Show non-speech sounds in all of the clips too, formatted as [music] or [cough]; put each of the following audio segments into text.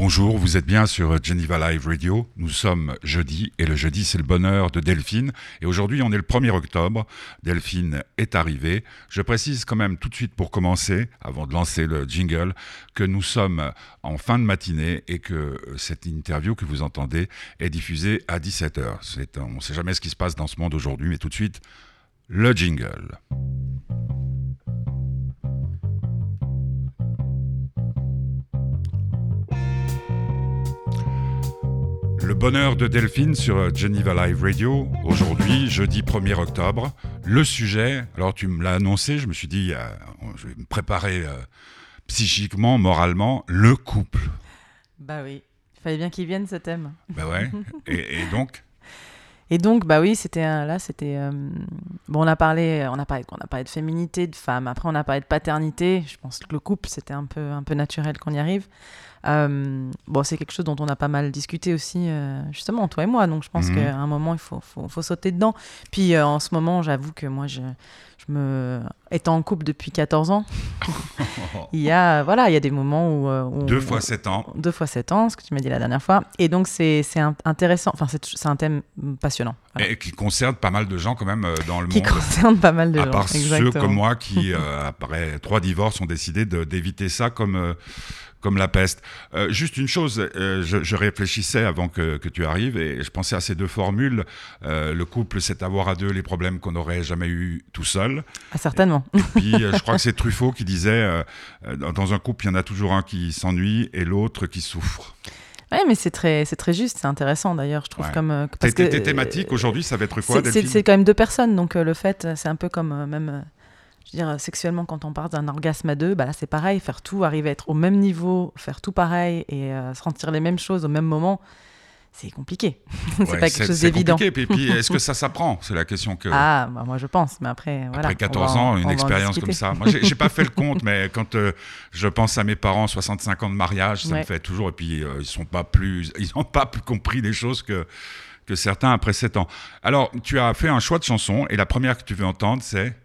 Bonjour, vous êtes bien sur Geneva Live Radio. Nous sommes jeudi et le jeudi c'est le bonheur de Delphine. Et aujourd'hui on est le 1er octobre. Delphine est arrivée. Je précise quand même tout de suite pour commencer, avant de lancer le jingle, que nous sommes en fin de matinée et que cette interview que vous entendez est diffusée à 17h. On ne sait jamais ce qui se passe dans ce monde aujourd'hui, mais tout de suite, le jingle. Le bonheur de Delphine sur Geneva Live Radio. Aujourd'hui, jeudi 1er octobre. Le sujet, alors tu me l'as annoncé, je me suis dit, euh, je vais me préparer euh, psychiquement, moralement, le couple. Bah oui, il fallait bien qu'il vienne ce thème. Bah ouais, [laughs] et, donc Et donc, bah oui, c'était là, c'était euh, bon. On a parlé, on a parlé, on a parlé de féminité, de femme. Après, on a parlé de paternité. Je pense que le couple, c'était un peu, un peu naturel qu'on y arrive. Euh, bon, c'est quelque chose dont on a pas mal discuté aussi, euh, justement, toi et moi. Donc, je pense mhm. qu'à un moment, il faut, faut, faut sauter dedans. Puis, euh, en ce moment, j'avoue que moi, je, je me... étant en couple depuis 14 ans, [laughs] il, y a, voilà, il y a des moments où. deux fois 7 ans. Deux fois 7 ans, ce que tu m'as dit la dernière fois. Et donc, c'est intéressant. Enfin, c'est un thème passionnant. Et qui concerne pas mal de gens, quand même, dans le qui monde. Qui concerne pas mal de à gens. À part ceux comme moi qui, [laughs] après trois divorces, ont décidé d'éviter ça comme comme la peste. Euh, juste une chose, euh, je, réfléchissais avant que, tu arrives et je pensais à ces deux formules. Euh, le couple, c'est avoir à deux les problèmes qu'on n'aurait jamais eu tout seul. Ah, certainement. Et puis, je crois que c'est Truffaut qui disait, dans un couple, il y en a toujours un qui s'ennuie et l'autre qui souffre. Oui, mais c'est très, c'est très juste, c'est intéressant d'ailleurs, je trouve. Comme, parce que, tes thématiques aujourd'hui, ça va être quoi C'est quand même deux personnes, donc le fait, c'est un peu comme même je veux dire, sexuellement, quand on parle d'un orgasme à deux, bah c'est pareil, faire tout, arriver à être au même niveau, faire tout pareil et euh, sentir les mêmes choses au même moment, c'est compliqué. [laughs] c'est pas quelque chose d'évident. C'est compliqué. Puis, [laughs] est-ce que ça s'apprend? C'est la question que. Ah, bah, moi je pense, mais après. Voilà, après 14 ans, une expérience comme ça. Moi, j'ai pas fait le [laughs] compte, mais quand euh, je pense à mes parents, 65 ans de mariage, ça me fait toujours. Et puis, euh, ils sont pas plus, ils n'ont pas plus compris les choses que que certains après 7 ans. Alors, tu as fait un choix de chanson et la première que tu veux entendre, c'est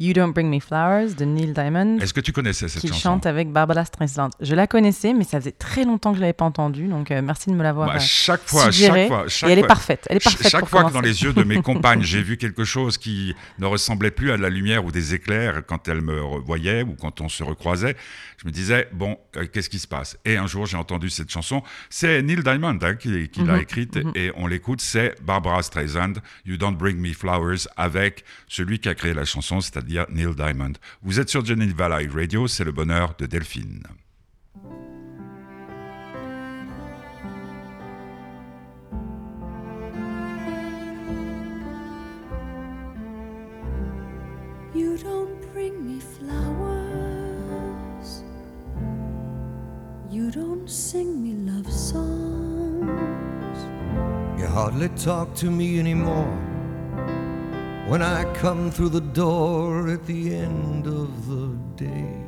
You Don't Bring Me Flowers de Neil Diamond. Est-ce que tu connaissais cette chanson Qui chante avec Barbara Streisand. Je la connaissais, mais ça faisait très longtemps que je l'avais pas entendue, donc euh, merci de me l'avoir. Bah, euh, chaque fois, chaque fois, chaque et elle est parfaite. Elle est parfaite. Chaque fois que dans les yeux de mes [laughs] compagnes, j'ai vu quelque chose qui ne ressemblait plus à la lumière ou des éclairs quand elles me voyaient ou quand on se recroisait, je me disais bon, euh, qu'est-ce qui se passe? Et un jour, j'ai entendu cette chanson. C'est Neil Diamond hein, qui, l'a mhm, écrite mhm. et on l'écoute. C'est Barbara Streisand. You Don't Bring Me Flowers avec celui qui a créé la chanson, c'est-à-dire Neil Diamond. Vous êtes sur Geneva Live Radio, c'est le bonheur de Delphine. You don't bring me flowers. You don't sing me love songs. You hardly talk to me anymore. When I come through the door at the end of the day.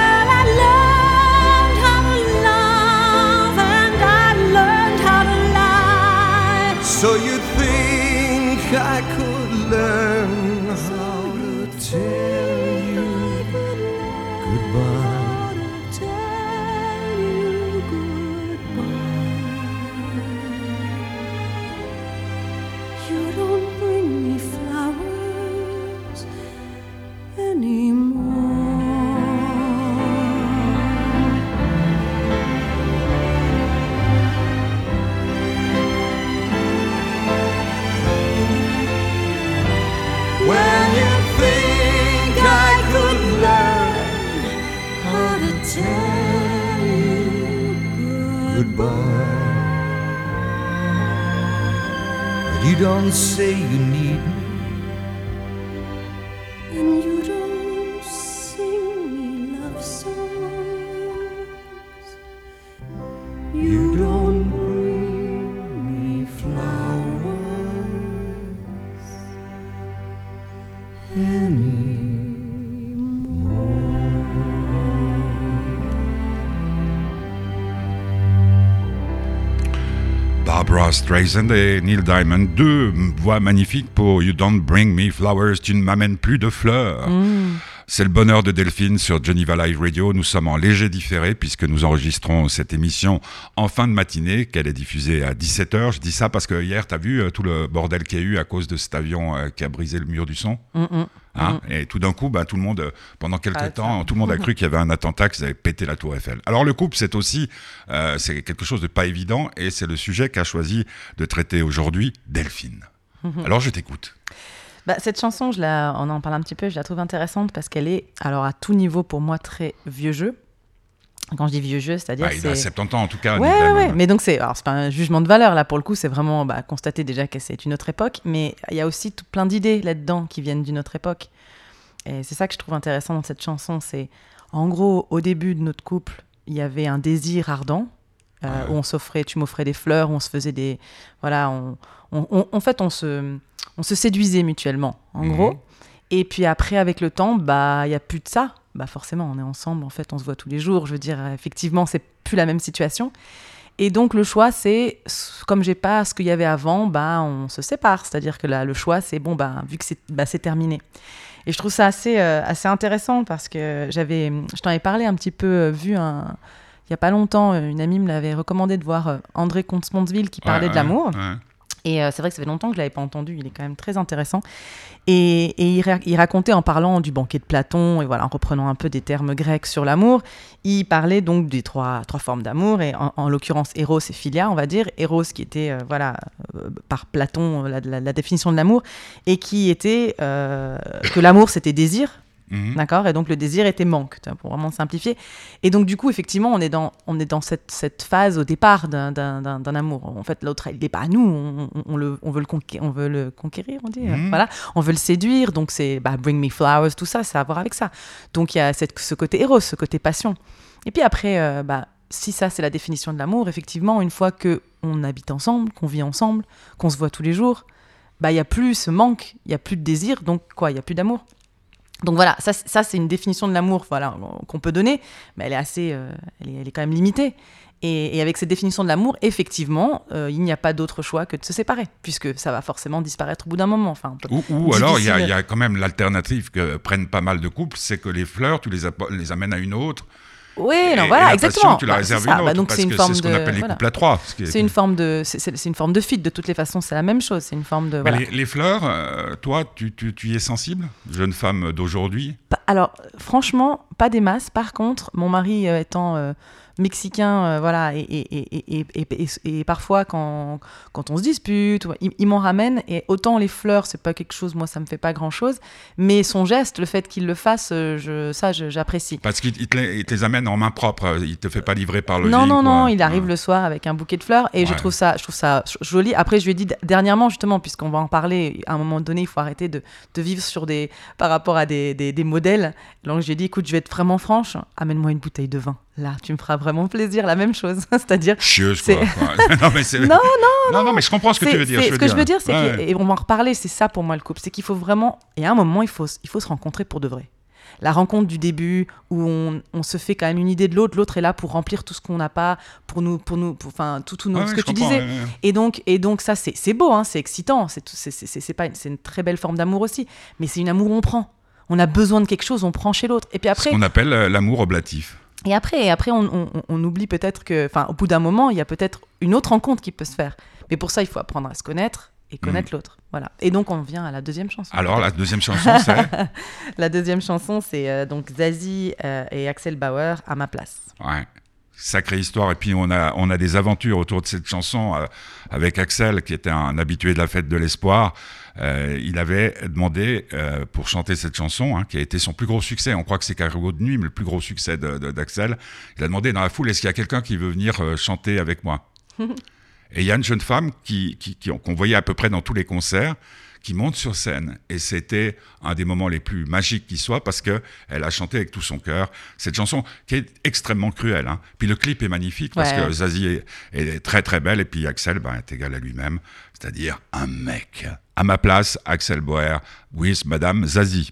tell you Streisand et Neil Diamond, deux voix magnifiques pour You Don't Bring Me Flowers, tu ne m'amènes plus de fleurs. Mm. C'est le bonheur de Delphine sur Geneva Live Radio. Nous sommes en léger différé puisque nous enregistrons cette émission en fin de matinée, qu'elle est diffusée à 17h. Je dis ça parce que hier, tu as vu euh, tout le bordel qu'il y a eu à cause de cet avion euh, qui a brisé le mur du son? Mm, mm. Hein Et tout d'un coup, bah, tout le monde, pendant quelques Ah, temps, tout le monde a cru qu'il y avait un attentat, qu'ils avaient pété la tour Eiffel. Alors le couple, c'est aussi euh, c'est quelque chose de pas évident et c'est le sujet qu'a choisi de traiter aujourd'hui Delphine. Mhm. Alors je t'écoute. Bah, cette chanson, je la, on en parle un petit peu, je la trouve intéressante parce qu'elle est, alors à tout niveau pour moi, très vieux jeu. Quand je dis vieux jeu, c'est-à-dire Bah, il a c'est... 70 ans en tout cas. Ouais, ouais, ouais. Mais donc, c'est, alors, c'est pas un jugement de valeur, là, pour le coup, c'est vraiment bah, constater déjà que c'est une autre époque, mais il y a aussi tout, plein d'idées là-dedans qui viennent d'une autre époque. Et c'est ça que je trouve intéressant dans cette chanson, c'est, en gros, au début de notre couple, il y avait un désir ardent, euh, où on s'offrait, tu m'offrais des fleurs, où on se faisait des... Voilà, on, on- on- en fait, on se, on se séduisait mutuellement, en Mhm. gros. Et puis après, avec le temps, bah, il n'y a plus de ça. Bah, forcément, on est ensemble, en fait, on se voit tous les jours. Je veux dire, effectivement, c'est plus la même situation. Et donc, le choix, c'est, comme j'ai pas ce qu'il y avait avant, bah, on se sépare. C'est-à-dire que là, le choix, c'est, bon, bah, vu que c'est bah, c'est terminé. Et je trouve ça assez, euh, assez intéressant parce que j'avais, je t'en avais parlé un petit peu, euh, vu un, il y a pas longtemps, euh, une amie me l'avait recommandé de voir André Comte-Sponsville qui parlait Ouais, de ouais, l'amour. ouais. Et euh, c'est vrai que ça fait longtemps que je l'avais pas entendu. Il est quand même très intéressant. Et, il, ra- il racontait en parlant du banquet de Platon et voilà, en reprenant un peu des termes grecs sur l'amour, il parlait donc des trois, trois formes d'amour et en, en l'occurrence Eros et Philia, on va dire. Eros qui était euh, voilà euh, par Platon la, la- définition de l'amour et qui était que l'amour c'était désir Mhm. D'accord Et donc le désir était manque, pour vraiment simplifier. Et donc du coup, effectivement, on est dans, on est dans cette, cette phase au départ d'un- amour. En fait, l'autre, il n'est pas à nous, on, on- le, on, veut le conquérir, on veut le conquérir, on dit. Mhm. Voilà, on veut le séduire, donc c'est bah, Bring Me Flowers, tout ça, ça a à voir avec ça. Donc il y a cette, ce côté éros, ce côté passion. Et puis après, euh, bah, si ça c'est la définition de l'amour, effectivement, une fois que on habite ensemble, qu'on vit ensemble, qu'on se voit tous les jours, bah il y a plus ce manque, il y a plus de désir, donc quoi, il y a plus d'amour. Donc voilà, ça, ça c'est une définition de l'amour voilà, qu'on peut donner, mais elle est assez, euh, elle, est, elle est quand même limitée. Et, et avec cette définition de l'amour, effectivement, euh, il n'y a pas d'autre choix que de se séparer, puisque ça va forcément disparaître au bout d'un moment. Enfin, Ou, ou alors, il y, a- y quand même l'alternative que prennent pas mal de couples, c'est que les fleurs, tu les amènes à une autre. Oui, non, voilà, exactement. tu la Bah, réserves c'est à ça. une Bah, autre. donc parce c'est une que forme c'est ce qu'on de, appelle les voilà. couples à trois. ce qui est- C'est une forme de, c'est- une forme de fit. De toutes les façons, c'est la même chose. C'est une forme de. Voilà. les, les fleurs, euh, toi, tu, tu- tu y es sensible Jeune femme d'aujourd'hui? Alors, franchement, pas des masses. Par contre, mon mari euh, étant euh, mexicain, euh, voilà, et, et, et, et, parfois quand, quand on se dispute, il, m'en ramène. Et autant les fleurs, c'est pas quelque chose, moi, ça me fait pas grand chose. Mais son geste, le fait qu'il le fasse, euh, je, ça, j'apprécie. Parce qu'il il te, les, amène en main propre, il te fait pas livrer par le Non, non, non, il arrive Ouais. le soir avec un bouquet de fleurs et je trouve ça, je trouve ça joli. Après, je lui ai dit dernièrement, justement, puisqu'on va en parler, à un moment donné, il faut arrêter de, vivre sur des, par rapport à des, des, des modèles. Donc, j'ai dit, écoute, je vais être vraiment franche, amène-moi une bouteille de vin. Là, tu me feras vraiment plaisir, la même chose. [laughs] C'est-à-dire, Chieuse, quoi. [laughs] Non, mais c'est- [laughs] Non, non, non, mais je comprends ce que tu veux dire. ce que je veux dire, c'est et on va en reparler, c'est ça pour moi le couple, c'est qu'il faut vraiment, et à un moment, il faut, il faut se rencontrer pour de vrai. La rencontre du début, où on, on se fait quand même une idée de l'autre, l'autre est là pour remplir tout ce qu'on n'a pas, pour nous, pour nous, enfin, tout, tout nous- Ouais, ce que tu disais. ouais, ouais. Et donc, et donc ça, c'est c'est beau, hein, c'est excitant, c'est c'est- c'est- pas une- c'est une très belle forme d'amour aussi, mais c'est une amour où on prend. on a besoin de quelque chose, on prend chez l'autre. Et puis Ce après, qu'on appelle euh, l'amour oblatif. Et après, et après, on, on- on oublie peut-être que, enfin, au bout d'un moment, il y a peut-être une autre rencontre qui peut se faire. Mais pour ça, il faut apprendre à se connaître et connaître l'autre. Voilà. Et donc, on vient à la deuxième chanson. Mm. Alors, la deuxième chanson, c'est. [laughs] La deuxième chanson, c'est euh, donc Zazie euh, et Axel Bauer à ma place. Ouais. Sacrée histoire. Et puis, on a, on a des aventures autour de cette chanson euh, avec Axel, qui était un habitué de la fête de l'espoir. Euh, il avait demandé euh, pour chanter cette chanson, hein, qui a été son plus gros succès. On croit que c'est Cargo de nuit, mais le plus gros succès d'Axel. Il a demandé dans la foule est-ce qu'il y a quelqu'un qui veut venir euh, chanter avec moi? [laughs] Et il y a une jeune femme qui, qu'on voyait à peu près dans tous les concerts, qui monte sur scène. Et c'était un des moments les plus magiques qui soit parce que elle a chanté avec tout son cœur cette chanson qui est extrêmement cruelle. hein. Puis le clip est magnifique parce Ouais. que Zazie est, est très très belle et puis Axel ben, est égal à lui-même, c'est-à-dire un mec. À ma place, Axel Boer with Madame Zazie.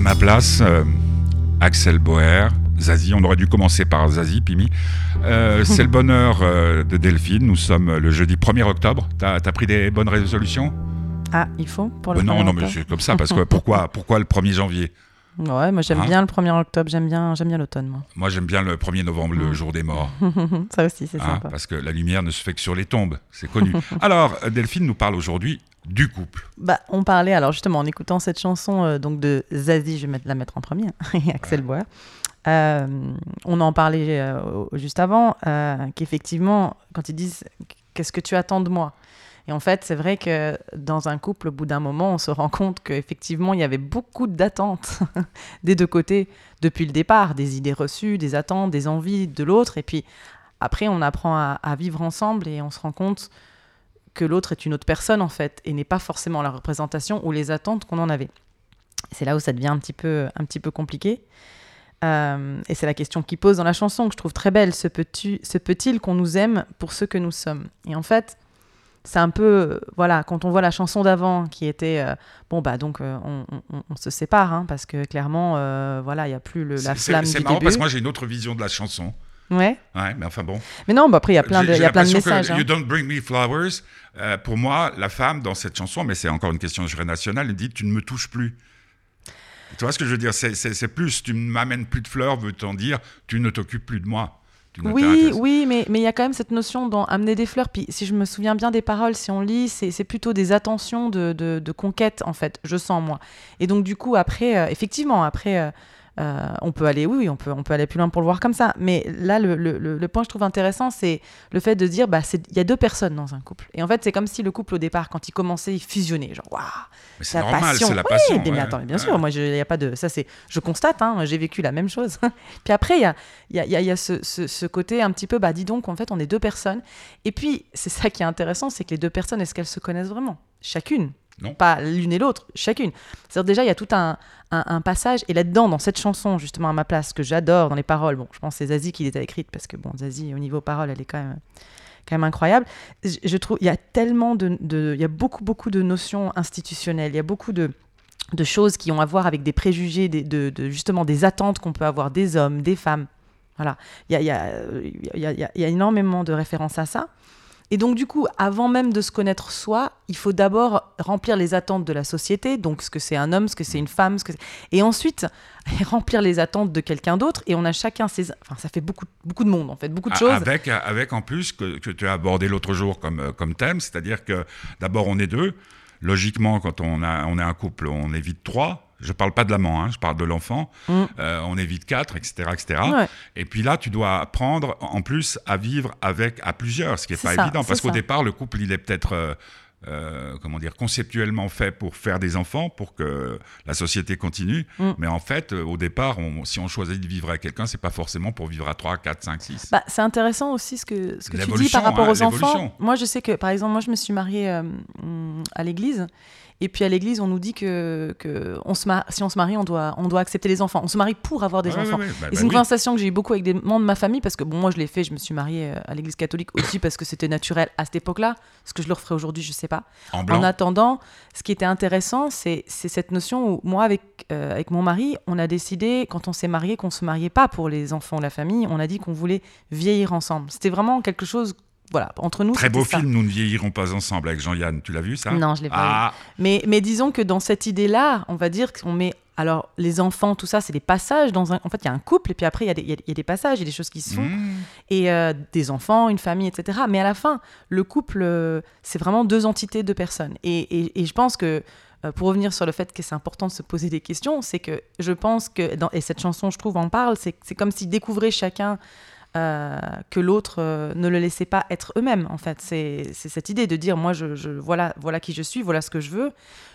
Ma place, euh, Axel Boer, Zazie. On aurait dû commencer par Zazie, Pimi. Euh, [laughs] c'est le bonheur euh, de Delphine. Nous sommes le jeudi 1er octobre. T'as as pris des bonnes résolutions? Ah, il faut pour le Non, 1er non, mais c'est comme ça. Parce que pourquoi, pourquoi le 1er janvier? Ouais, moi j'aime Hein? bien le 1er octobre, j'aime bien, j'aime bien l'automne, moi. Moi, j'aime bien le 1er novembre, le jour des morts. [laughs] Ça aussi, c'est hein, sympa. parce que la lumière ne se fait que sur les tombes. C'est connu. [laughs] Alors, Delphine nous parle aujourd'hui du couple. Bah, on parlait, alors justement, en écoutant cette chanson euh, donc de Zazie, je vais la mettre en premier, [laughs] et Axel Boer. Euh, on en parlait euh, juste avant, qu'effectivement, quand ils disent Qu'est-ce que tu attends de moi? Et en fait, c'est vrai que dans un couple, au bout d'un moment, on se rend compte qu'effectivement, il y avait beaucoup d'attentes [laughs] des deux côtés depuis le départ, des idées reçues, des attentes, des envies de l'autre. Et puis après, on apprend à, à vivre ensemble et on se rend compte que l'autre est une autre personne en fait et n'est pas forcément la représentation ou les attentes qu'on en avait. C'est là où ça devient un petit peu, un petit peu compliqué. Euh, et c'est la question qu'il pose dans la chanson que je trouve très belle. Se peut-il qu'on nous aime pour ce que nous sommes? Et en fait, c'est un peu, voilà, quand on voit la chanson d'avant qui était, euh, bon bah donc euh, on, on- on se sépare hein, parce que clairement, voilà, il y a plus le, la flamme C'est marrant début. parce que moi, j'ai une autre vision de la chanson. Ouais. Ouais, mais enfin bon. Mais non, bah après il y a plein de, y a plein de que hein. You don't bring me flowers. euh, pour moi, la femme dans cette chanson, mais c'est encore une question nationale, elle dit tu ne me touches plus. Tu vois ce que je veux dire? C'est- plus, tu ne m'amènes plus de fleurs, veut-on dire, tu ne t'occupes plus de moi. Oui, oui, mais mais il y a quand même cette notion dans amener des fleurs. Puis si je me souviens bien des paroles, si on lit, c'est c'est plutôt des attentions de, de, de conquête en fait. Je sens moi. Et donc du coup après, euh, effectivement après. euh, euh, on peut aller, oui, oui, on peut, on peut aller plus loin pour le voir comme ça. Mais là, le, le, le- le point que je trouve intéressant, c'est le fait de dire, bah, il y a deux personnes dans un couple. Et en fait, c'est comme si le couple au départ, quand il commençait, il fusionnait, genre, waouh, Mais c'est la normal, passion. c'est la Oui, passion. mais ouais. attends, mais bien Ouais. sûr, moi, je, y a pas de, ça c'est, je constate, hein, j'ai vécu la même chose. [laughs] puis après, il y a, y a, y a- y a ce, ce- ce côté un petit peu, bah dis donc, en fait, on est deux personnes. Et puis, c'est ça qui est intéressant, c'est que les deux personnes, est-ce qu'elles se connaissent vraiment? Chacune. Non. Pas l'une et l'autre, chacune. C'est-à-dire déjà, il y a tout un, un- passage, et là-dedans, dans cette chanson, justement, à ma place, que j'adore dans les paroles, bon, je pense que c'est Zazie qui les a écrites, parce que, bon, Zazie, au niveau paroles, elle est quand même quand même incroyable. Je, trouve il y a tellement de, il y a beaucoup beaucoup de notions institutionnelles, il y a beaucoup de choses qui ont à voir avec des préjugés, de, justement des attentes qu'on peut avoir des hommes, des femmes. Voilà, il y a, y, a, y, a, y a énormément de références à ça. Et donc du coup, avant même de se connaître soi, il faut d'abord remplir les attentes de la société, donc ce que c'est un homme, ce que c'est une femme, ce que c'est- et ensuite [laughs] remplir les attentes de quelqu'un d'autre. Et on a chacun ses, enfin ça fait beaucoup beaucoup de monde en fait, beaucoup de choses. Avec, avec en plus que, que tu as abordé l'autre jour comme, euh, comme thème, c'est-à-dire que d'abord on est deux. Logiquement, quand on, a, on est un couple, on évite trois. Je parle pas de l'amant, hein, je parle de l'enfant. Mm. Euh, on évite quatre, etc., etc. Ouais. Et puis là, tu dois apprendre en plus à vivre avec à plusieurs, ce qui n'est pas ça, évident, parce qu'au départ, le couple, il est peut-être euh, euh, comment dire conceptuellement fait pour faire des enfants, pour que la société continue. Mm. Mais en fait, au départ, on- si on choisit de vivre avec quelqu'un, c'est pas forcément pour vivre à 3, 4, 5, 6. Bah, c'est intéressant aussi ce que, ce que tu dis par rapport hein, aux enfants. l'évolution. Moi, je sais que, par exemple, moi, je me suis mariée euh, à l'église. Et puis à l'église, on nous dit que, que on se mar- si on se marie, on doit, on doit accepter les enfants. On se marie pour avoir des enfants. bah, Et bah c'est une oui. conversation que j'ai eu beaucoup avec des membres de ma famille parce que bon, moi je l'ai fait, je me suis mariée euh, à l'église catholique aussi parce que c'était naturel à cette époque-là. Ce que je le referais aujourd'hui, je sais pas. En attendant, ce qui était intéressant, c'est c'est cette notion où moi, avec, euh, avec mon mari, on a décidé, quand on s'est marié, qu'on se mariait pas pour les enfants, la famille. On a dit qu'on voulait vieillir ensemble. C'était vraiment quelque chose, voilà, entre nous. Très beau ça. film, Nous ne vieillirons pas ensemble avec Jean-Yann. Tu l'as vu ça? Non, je l'ai pas Ah, Mais, mais disons que dans cette idée-là, on va dire qu'on met. Alors, les enfants, tout ça, c'est des passages. Dans un... En fait, il y a un couple, et puis après, il y, a des- il y a- il y a des passages, il y a des choses qui se font. mmh. et euh, des enfants, une famille, etc. Mais à la fin, le couple, euh, c'est vraiment deux entités, deux personnes. Et, et- et je pense que, euh, pour revenir sur le fait que c'est important de se poser des questions, c'est que je pense que, dans, et cette chanson, je trouve, en parle, c'est comme s'ils découvraient chacun euh, que l'autre euh, ne le laissait pas être eux-mêmes, en fait. C'est cette idée de dire, moi, je, voilà, voilà qui je suis, voilà ce que je veux.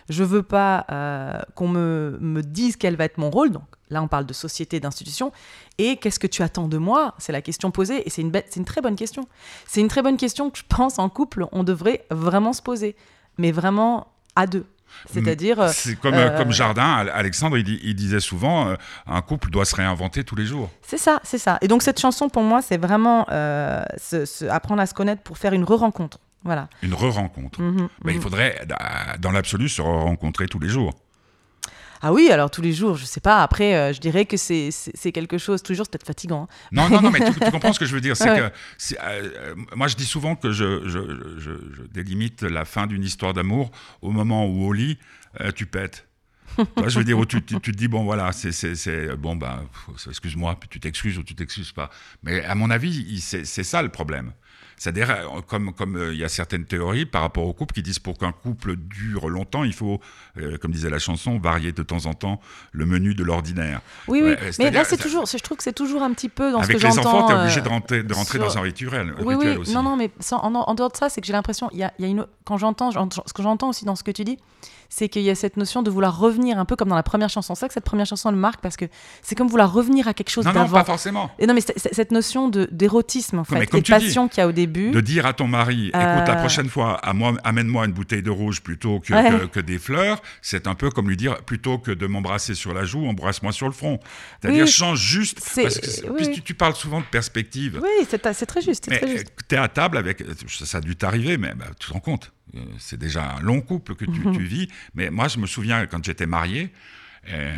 Je veux pas euh, qu'on me, me dise quel va être mon rôle. Donc là, on parle de société, d'institution. Et qu'est-ce que tu attends de moi? C'est la question posée. Et c'est une, une très bonne question. C'est une très bonne question que je pense en couple, on devrait vraiment se poser. Mais vraiment à deux. C'est-à-dire. euh, C'est comme, euh, comme Jardin, Al- Alexandre, il, di- il disait souvent, euh, un couple doit se réinventer tous les jours. C'est ça, c'est ça. Et donc cette chanson, pour moi, c'est vraiment euh, se- se- apprendre à se connaître pour faire une re-rencontre. Voilà. Une re-rencontre. Mhm, Ben, il mhm. faudrait, euh, dans l'absolu, se rencontrer tous les jours. Ah oui, alors tous les jours, je sais pas. Après, euh, je dirais que c'est quelque chose, toujours, c'est peut-être fatigant. hein. Non, non, non, mais tu, tu comprends ce que je veux dire. C'est [laughs] Ouais. que, euh, euh, moi, je dis souvent que je, je, je, je délimite la fin d'une histoire d'amour au moment où, au lit, euh, tu pètes. Je veux dire, où tu, tu, tu te dis, bon, voilà, c'est, bon, ben, excuse-moi, puis tu t'excuses ou tu t'excuses pas. Mais à mon avis, c'est ça le problème. C'est-à-dire, euh, comme comme euh, il y a certaines théories par rapport au couple qui disent pour qu'un couple dure longtemps, il faut, euh, comme disait la chanson, varier de temps en temps le menu de l'ordinaire. Oui, Ouais, oui. Mais c'est-à-dire- là, c'est toujours, je trouve que c'est toujours un petit peu dans Avec ce que les j'entends. enfants, tu es obligé euh, de rentrer, de rentrer sur- dans un rituel, Oui, rituel oui. aussi. Non, non, mais sans- en, en dehors de ça, c'est que j'ai l'impression, il y a, il y a une, quand j'entends- ce que j'entends aussi dans ce que tu dis, c'est qu'il y a cette notion de vouloir revenir un peu comme dans la première chanson. C'est ça que cette première chanson le marque parce que c'est comme vouloir revenir à quelque chose Non, non, d'avant. pas forcément. Et non, mais cette notion d'érotisme en fait, et de passion qu'il y a au début. De dire à ton mari, écoute, la Euh. prochaine fois, amène-moi une bouteille de rouge plutôt que, Ouais. que, que des fleurs, c'est un peu comme lui dire, plutôt que de m'embrasser sur la joue, embrasse-moi sur le front. C'est-à-dire, Oui. change juste. Parce que oui, tu, tu parles souvent de perspective. Oui, c'est très juste. très tu es à table avec. Ça, ça a dû t'arriver, mais bah, tu te rends compte. Euh, C'est déjà un long couple que tu, tu [laughs] vis. Mais moi, je me souviens quand j'étais marié. euh,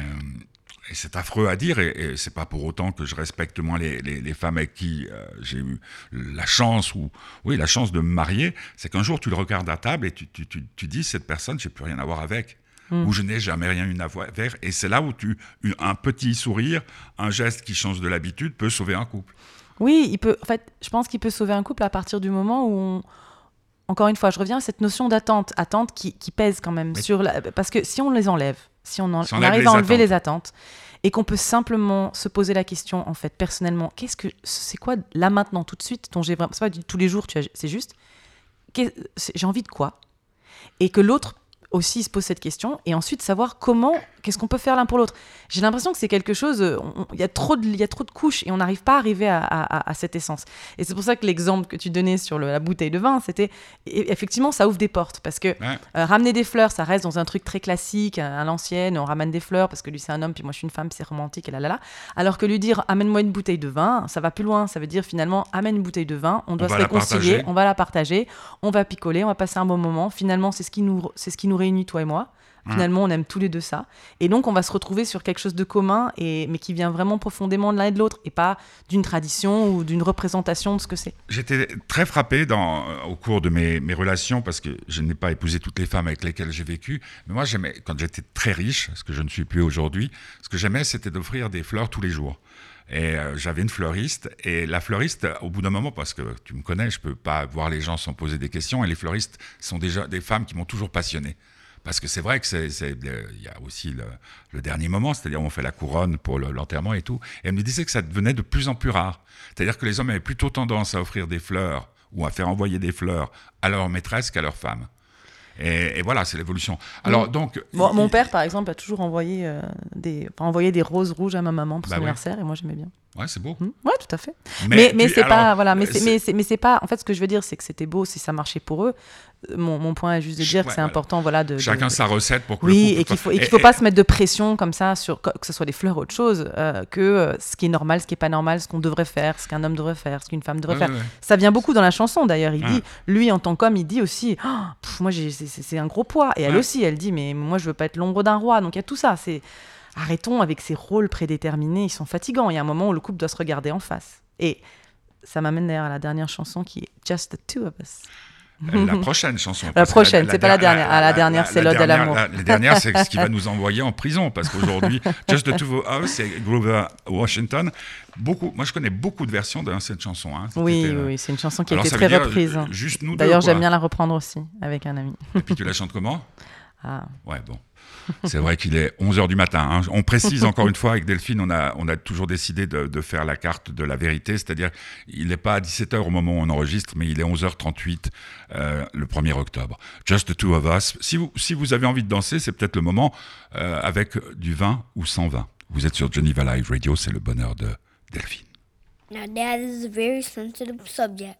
et c'est affreux à dire, et, et c'est pas pour autant que je respecte moins les, les- les femmes avec qui euh, j'ai eu la chance ou oui la chance de me marier. C'est qu'un jour tu le regardes à table et tu, tu, tu, tu dis cette personne, j'ai plus rien à voir avec, Mm. ou je n'ai jamais rien eu à voir avec. Et c'est là où tu un petit sourire, un geste qui change de l'habitude peut sauver un couple. Oui, il peut. En fait, je pense qu'il peut sauver un couple à partir du moment où on. Encore une fois, je reviens à cette notion d'attente, attente qui, qui pèse quand même sur la. Parce que si on les enlève, si on, en- Si on on enlève arrive à enlever attentes. les attentes et qu'on peut simplement se poser la question, en fait, personnellement, qu'est-ce que c'est quoi là maintenant tout de suite dont j'ai vraiment. C'est pas tous les jours, tu as- c'est juste. J'ai envie de quoi? Et que l'autre aussi se pose cette question et ensuite savoir comment, qu'est-ce qu'on peut faire l'un pour l'autre. J'ai l'impression que c'est quelque chose, euh, il y, a trop de- y a trop de couches et on n'arrive pas à arriver à, à- à- à cette essence. Et c'est pour ça que l'exemple que tu donnais sur le- la bouteille de vin, c'était effectivement ça ouvre des portes parce que Ouais. euh, ramener des fleurs, ça reste dans un truc très classique, à, l'ancienne, on ramène des fleurs parce que lui c'est un homme, puis moi je suis une femme, c'est romantique et là là là. Alors que lui dire amène-moi une bouteille de vin, ça va plus loin, ça veut dire finalement amène une bouteille de vin, on doit se réconcilier, on va la partager, on va picoler, on va passer un bon moment. Finalement c'est ce qui nous c'est ce qui nous réunit toi et moi. Finalement, on aime tous les deux ça. Et donc, on va se retrouver sur quelque chose de commun, et, mais qui vient vraiment profondément de l'un et de l'autre, et pas d'une tradition ou d'une représentation de ce que c'est. J'étais très frappé dans, euh, au cours de mes, mes relations, parce que je n'ai pas épousé toutes les femmes avec lesquelles j'ai vécu, mais moi, j'aimais, quand j'étais très riche, ce que je ne suis plus aujourd'hui, ce que j'aimais, c'était d'offrir des fleurs tous les jours. Et euh, j'avais une fleuriste, et la fleuriste, au bout d'un moment, parce que tu me connais, je peux pas voir les gens sans poser des questions, et les fleuristes sont déjà des femmes qui m'ont toujours passionné. Parce que c'est vrai que c'est, euh, y a aussi le, dernier moment, c'est-à-dire on fait la couronne pour le- l'enterrement et tout. Et elle me disait que ça devenait de plus en plus rare. C'est-à-dire que les hommes avaient plutôt tendance à offrir des fleurs ou à faire envoyer des fleurs à leur maîtresse qu'à leur femme. Et, et voilà, c'est l'évolution. Alors donc, Bon, il- mon père, par exemple, a toujours envoyé, euh, des, enfin, envoyé des roses rouges à ma maman pour Bah son oui. anniversaire, et moi j'aimais bien. Ouais, c'est beau. Hmm. Ouais, tout à fait. Mais, mais, puis, c'est pas, voilà, mais euh, c'est, mais c'est, mais c'est pas. En fait, ce que je veux dire, c'est que c'était beau si ça marchait pour eux. Euh, Mon, mon point est juste de dire ouais, que c'est important, voilà, de. de- Chacun sa recette pour que Oui, le et qu'il faut, et qu'il faut pas se mettre de pression comme ça sur que ce soit des fleurs ou autre chose, euh, que ce qui est normal, ce qui est pas normal, ce qu'on devrait faire, ce qu'un homme devrait faire, ce qu'une femme devrait Ouais, faire. ouais. Ça vient beaucoup dans la chanson d'ailleurs. Il Ouais. dit, lui en tant qu'homme, il dit aussi, Oh, pff, moi c'est- un gros poids. Et elle aussi, elle dit, mais moi je veux pas être l'ombre d'un roi. Donc il y a tout ça. C'est arrêtons avec ces rôles prédéterminés. Ils sont fatigants. Il y a un moment où le couple doit se regarder en face. Et ça m'amène d'ailleurs à la dernière chanson qui est Just the Two of Us. Euh, La prochaine chanson. La prochaine, c'est pas la der- dernière. La dernière, c'est l'ode à l'amour. La, dernière, c'est ce qui va [laughs] nous envoyer en prison, parce qu'aujourd'hui, Just the Two of Us, c'est Grover Washington. Beaucoup, moi, je connais beaucoup de versions de cette chanson. hein. Oui, oui, euh, oui, c'est une chanson qui a été très dire, reprise. euh, Juste nous D'ailleurs, j'aime bien la reprendre aussi avec un ami. Et puis tu la chantes comment? Ah. Ouais, bon. C'est vrai qu'il est 11h du matin. hein. On précise encore une fois, avec Delphine, on a, on a toujours décidé de, faire la carte de la vérité, c'est-à-dire il n'est pas à 17h au moment où on enregistre, mais il est 11h38 euh, le 1er octobre. Just the two of us. Si vous, si vous avez envie de danser, c'est peut-être le moment euh, avec du vin ou sans vin. Vous êtes sur Geneva Live Radio, c'est le bonheur de Delphine. Now, that is a very sensitive subject.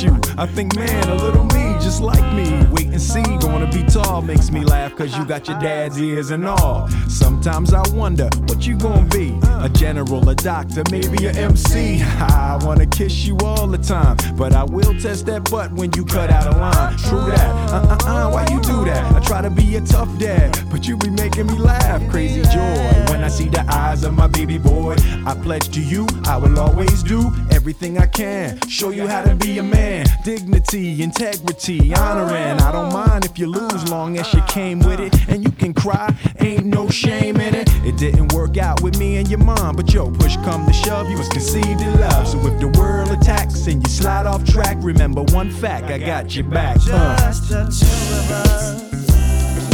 you. I think, man, a little me just like me. Wait and see, gonna be tall makes me laugh, cause you got your dad's ears and all. Sometimes I wonder what you gonna be a general, a doctor, maybe a MC. I wanna kiss you all the time, but I will test that butt when you cut out a line. True that, uh uh uh, why you do that? I try to be a tough dad, but you be making me laugh. Crazy joy when I see the eyes of my baby boy. I pledge to you, I will always do everything I can. Show you how to be a man. Dignity, integrity, honoring. I don't mind if you lose, long as you came with it. And you can cry, ain't no shame in it. It didn't work out with me and your mom, but yo, push come to shove, you was conceived in love. So if the world attacks and you slide off track, remember one fact, I got your back. Uh, Just the two of us.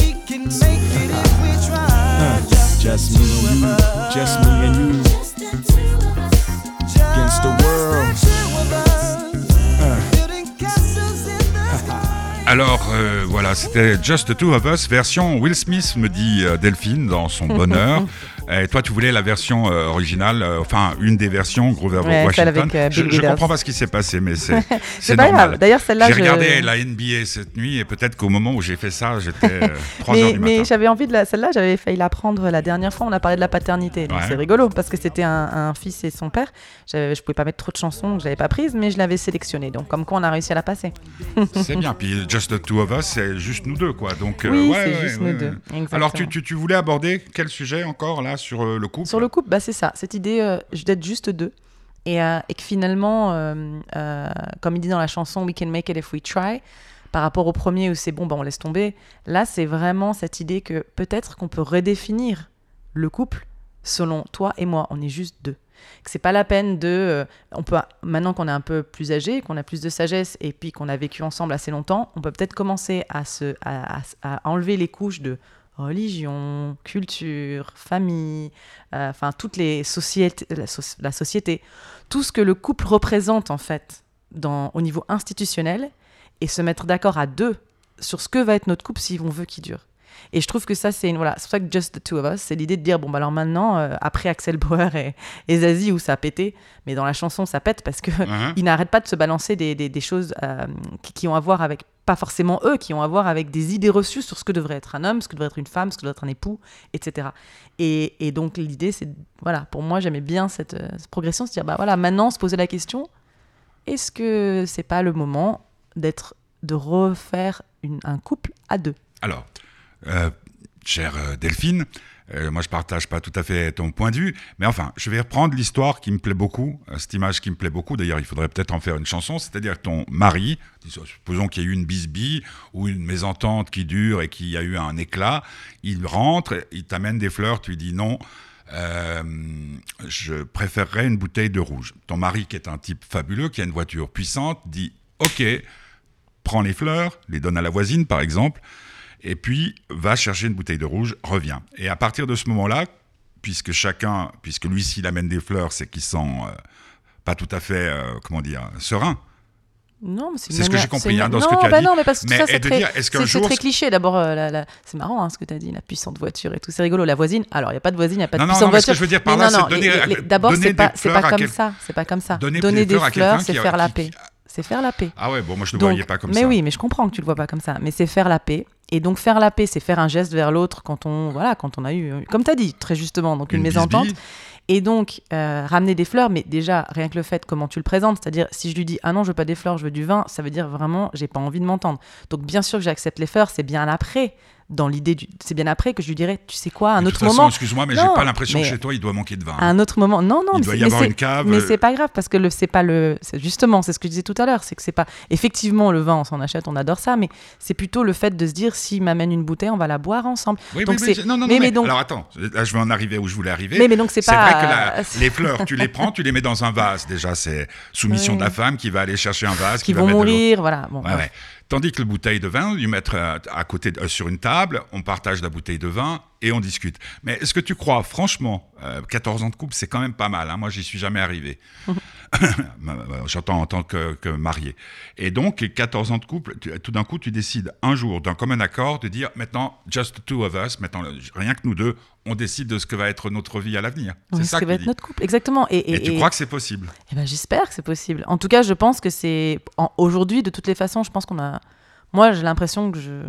We can make it if we try. Just, just me and you, just me and you. Just the two of us. against the world. Alors euh, voilà, c'était Just the Two of Us, version Will Smith, me dit euh, Delphine dans son [laughs] bonheur. Et toi, tu voulais la version euh, originale, euh, enfin une des versions Grover Ouais, Washington. avec, je, je comprends pas ce qui s'est passé, mais [laughs] c'est c'est pas normal. grave. D'ailleurs, celle-là, J'ai je- regardé la NBA cette nuit et peut-être qu'au moment où j'ai fait ça, j'étais [laughs] 3 heures Mais, mais j'avais envie de la, celle-là, j'avais failli la prendre la dernière fois. On a parlé de la paternité, donc Ouais. c'est rigolo parce que c'était un, un fils et son père. Je pouvais pas mettre trop de chansons que j'avais pas prises, mais je l'avais sélectionnée. Donc comme quoi, on a réussi à la passer. C'est bien. Puis Just the Two of Us, c'est juste nous deux, quoi. Donc euh, Oui, ouais, c'est ouais, juste ouais, nous deux. Alors tu, tu, tu voulais aborder quel sujet encore là sur euh, le couple? Sur le couple, bah, c'est ça, cette idée euh, d'être juste deux. Et, et que finalement, comme il dit dans la chanson We can make it if we try, par rapport au premier où c'est bon, bah, on laisse tomber, là c'est vraiment cette idée que peut-être qu'on peut redéfinir le couple selon toi et moi, on est juste deux. Que c'est pas la peine de. euh, on peut, maintenant qu'on est un peu plus âgé, qu'on a plus de sagesse et puis qu'on a vécu ensemble assez longtemps, on peut peut-être commencer à, se, à, enlever les couches de religion, culture, famille, euh, enfin toutes les sociétés, la, la société, tout ce que le couple représente en fait dans, au niveau institutionnel et se mettre d'accord à deux sur ce que va être notre couple si on veut qu'il dure. Et je trouve que ça, c'est une- voilà, c'est pour ça que Just the Two of Us, c'est l'idée de dire bon, bah alors maintenant, euh, après Axel Bauer et, et Zazie, où ça a pété, mais dans la chanson, ça pète parce que ils n'arrêtent pas de se balancer des, des- des choses euh, qui, qui ont à voir avec, pas forcément eux, qui ont à voir avec des idées reçues sur ce que devrait être un homme, ce que devrait être une femme, ce que devrait être un époux, etc. Et, et donc l'idée, c'est, voilà, pour moi, j'aimais bien cette, euh, cette progression, se dire, bah voilà, maintenant, se poser la question, est-ce que c'est pas le moment d'être, de refaire une- un couple à deux? Alors, euh, chère euh, Delphine, euh, moi je partage pas tout à fait ton point de vue, mais enfin, je vais reprendre l'histoire qui me plaît beaucoup, euh, cette image qui me plaît beaucoup. D'ailleurs, il faudrait peut-être en faire une chanson, c'est-à-dire ton mari, supposons qu'il y ait eu une bisbille ou une mésentente qui dure et qu'il y a eu un éclat, il rentre, il t'amène des fleurs, tu lui dis non. je préférerais une bouteille de rouge. Ton mari, qui est un type fabuleux, qui a une voiture puissante, dit Ok, prends les fleurs, les donne à la voisine par exemple, et puis va chercher une bouteille de rouge, revient. Et à partir de ce moment-là, puisque chacun, puisque lui s'il amène des fleurs, c'est qu'il sent euh, pas tout à fait, euh, comment dire, serein. Non, mais C'est une ce que manière- j'ai compris, hein, dans ce non, que tu as bah dit. Non, mais parce que tout Mais- ça, c'est très, dire, jour- cliché. D'abord, euh, la- la- c'est marrant hein, ce que tu as dit, la puissante voiture et tout. C'est rigolo, la voisine. Alors, il n'y a pas de voisine, il n'y a pas Non, de non, puissante non, mais ce voiture. que je veux dire par Mais là, non, c'est non, D'abord, c'est pas, pas comme ça. C'est pas comme ça. Donner des fleurs c'est faire la paix. C'est faire la paix. Ah ouais, bon, moi je ne le voyais pas comme mais ça. oui, mais je comprends que tu le vois pas comme ça. Mais c'est faire la paix. Et donc faire la paix, c'est faire un geste vers l'autre quand on, voilà, quand on a eu, comme tu as dit très justement, donc une, Une mésentente. Et donc, euh, ramener des fleurs, mais déjà, rien que le fait comment tu le présentes, c'est-à-dire si je lui dis ah non, je veux pas des fleurs, je veux du vin, ça veut dire vraiment j'ai pas envie de m'entendre. Donc, bien sûr que j'accepte les fleurs, c'est bien après dans l'idée du. C'est bien après que je lui dirais, tu sais quoi, un autre moment. excuse-moi, mais j'ai pas l'impression que mais- chez toi, il doit manquer de vin. À un autre moment. Non, non, Il mais doit y mais avoir une cave, Mais c'est pas grave parce que le c'est pas le. Justement, c'est ce que je disais tout à l'heure, c'est que c'est pas. Effectivement, le vin, on s'en achète, on adore ça, mais c'est plutôt le fait de se dire, s'il m'amène une bouteille, on va la boire ensemble. Oui, donc mais je- non, non, mais, mais mais donc. alors attends, là je vais en arriver où je voulais arriver. Mais- mais donc, c'est C'est pas, vrai que la- les fleurs, tu les prends, tu les mets dans un vase. Déjà, c'est soumission Oui. de la femme qui va aller chercher un vase, qui va vont mourir, voilà. Bon, Ouais, ouais. Tandis que la bouteille de vin, lui mettre euh, à côté euh, sur une table, on partage la bouteille de vin et on discute. Mais est-ce que tu crois, franchement, euh, 14 ans de couple, c'est quand même pas mal. hein. Moi, j'y suis jamais arrivé. [laughs] [coughs] J'entends en tant que, que marié. Et donc, 14 ans de couple, tu- tout d'un coup, tu décides un jour, d'un commun accord, de dire maintenant, just the two of us, maintenant, rien que nous deux, on décide de ce que va être notre vie à l'avenir. oui, C'est ce ça qui va être notre couple, exactement. Et, et- Et tu et- crois que c'est possible? Eh ben, j'espère que c'est possible. En tout cas, je pense que c'est. Aujourd'hui, de toutes les façons, je pense qu'on a. Moi, j'ai l'impression que je.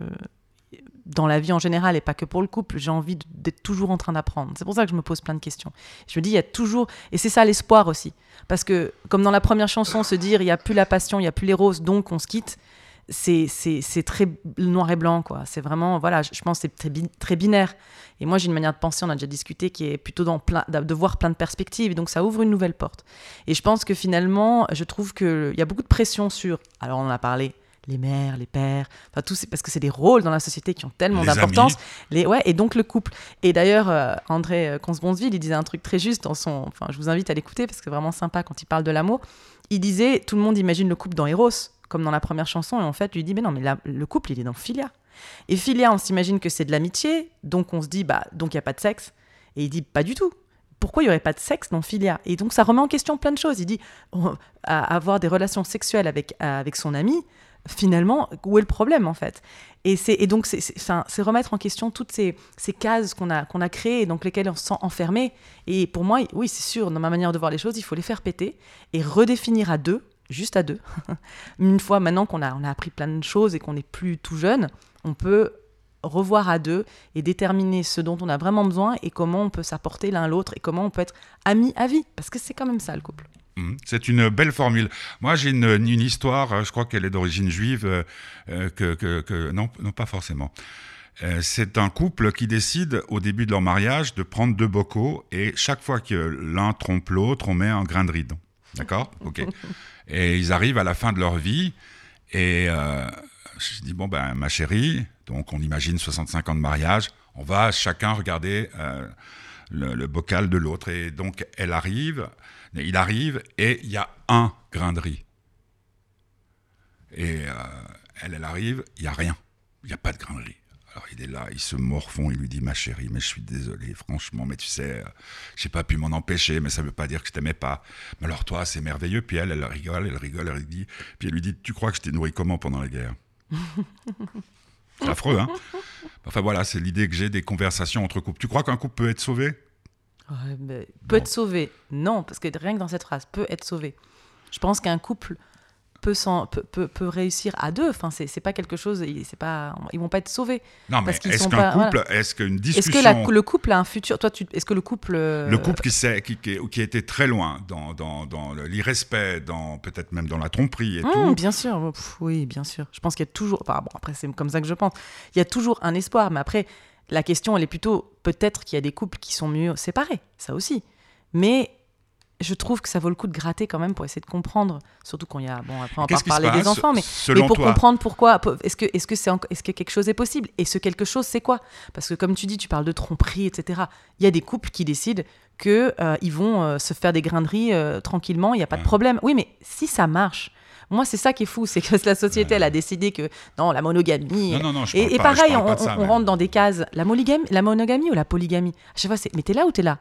Dans la vie en général, et pas que pour le couple, j'ai envie d'être toujours en train d'apprendre. C'est pour ça que je me pose plein de questions. Je me dis, il y a toujours. Et c'est ça l'espoir aussi. Parce que, comme dans la première chanson, se dire, il n'y a plus la passion, il n'y a plus les roses, donc on se quitte. C'est très noir et blanc, quoi. C'est vraiment, voilà, je pense c'est très, très binaire. Et moi, j'ai une manière de penser, on a déjà discuté, qui est plutôt dans plein, de voir plein de perspectives. Donc, ça ouvre une nouvelle porte. Et je pense que finalement, je trouve qu'il y a beaucoup de pression sur, alors on en a parlé, les mères, les pères, enfin tout, c'est- parce que c'est des rôles dans la société qui ont tellement d'importance. Les, ouais, et donc le couple. Et d'ailleurs, euh, André euh, Consbonsville, il disait un truc très juste dans son. Enfin, je vous invite à l'écouter parce que c'est vraiment sympa quand il parle de l'amour. Il disait tout le monde imagine le couple dans Eros, comme dans la première chanson, et en fait, lui dit mais non, mais la- le couple, il est dans Philia. Et Philia, on s'imagine que c'est de l'amitié, donc on se dit bah donc il y a pas de sexe. Et il dit pas du tout. Pourquoi il y aurait pas de sexe dans Philia? Et donc ça remet en question plein de choses. Il dit oh, à- avoir des relations sexuelles avec avec son ami, finalement, où est le problème en fait? Et, et donc, c'est, remettre en question toutes ces, ces cases qu'on a, qu'on a créées donc lesquelles on se sent enfermé. Et pour moi, oui, c'est sûr, dans ma manière de voir les choses, il faut les faire péter et redéfinir à deux, juste à deux. [laughs] Une fois maintenant qu'on a, on a appris plein de choses et qu'on n'est plus tout jeune, on peut revoir à deux et déterminer ce dont on a vraiment besoin et comment on peut s'apporter l'un l'autre et comment on peut être amis à vie. Parce que c'est quand même ça le couple. Mhm. C'est une belle formule. Moi, j'ai une, une histoire, euh, je crois qu'elle est d'origine juive, euh, euh, que, que- que- non, non, pas forcément. Euh, c'est un couple qui décide au début de leur mariage de prendre deux bocaux et chaque fois que l'un trompe l'autre, on met un grain de riz. D'accord? Ok. [laughs] Et ils arrivent à la fin de leur vie et euh, je dis bon ben ma chérie, donc on imagine 65 ans de mariage, on va chacun regarder le, le bocal de l'autre et donc elle arrive, il arrive et il y a un grain de riz. Et euh, elle, elle arrive, il y a rien, il n'y a pas de grain de riz. Alors il est là, il se morfond, il lui dit ma chérie, mais je suis désolé, franchement, mais tu sais, euh, j'ai pas pu m'en empêcher, mais ça veut pas dire que je t'aimais pas. Mais alors toi, c'est merveilleux. Puis elle, elle rigole, elle rigole, elle dit, puis elle lui dit, tu crois que je t'ai nourri comment pendant la guerre? C'est affreux, hein? Enfin voilà, c'est l'idée que j'ai des conversations entre couples. Tu crois qu'un couple peut être sauvé? Ouais, mais peut être sauvé. Non, parce que rien que dans cette phrase, peut être sauvé. Je pense qu'un couple peut, peut, peut, peut réussir à deux. Enfin, c'est pas quelque chose. C'est pas. Ils vont pas être sauvés. Non, mais est-ce qu'un pas- couple, voilà. est-ce qu'une Est-ce discussion, que la- le couple a un futur? Toi. Est-ce que le couple. euh, le couple qui, s'est- qui, qui, qui a été très loin dans, dans, dans l'irrespect, dans peut-être même dans la tromperie et Hum, tout, bien sûr, pff, oui, bien sûr. Je pense qu'il y a toujours. Enfin, bon, après, c'est comme ça que je pense. Il y a toujours un espoir, mais après, la question, elle est plutôt peut-être qu'il y a des couples qui sont mieux séparés, ça aussi. Mais je trouve que ça vaut le coup de gratter quand même pour essayer de comprendre, surtout quand il y a. Bon, après, on va parler des enfants, mais, mais pour comprendre pourquoi. pour- Est-ce que, est-ce que c'est, est-ce que quelque chose est possible? Et ce quelque chose, c'est quoi? Parce que comme tu dis, tu parles de tromperie, etc. Il y a des couples qui décident que euh, vont euh, se faire des grains de riz euh, tranquillement, il n'y a pas de problème. Oui, mais si ça marche. Moi, c'est ça qui est fou, c'est que la société, elle a décidé que non, la monogamie. Non, non, non, je parle et, pas- je pareil, parle on, pas de ça, on mais- rentre dans des cases. La, monogamie, la monogamie ou la polygamie? À chaque fois, c'est mais t'es là ou t'es là?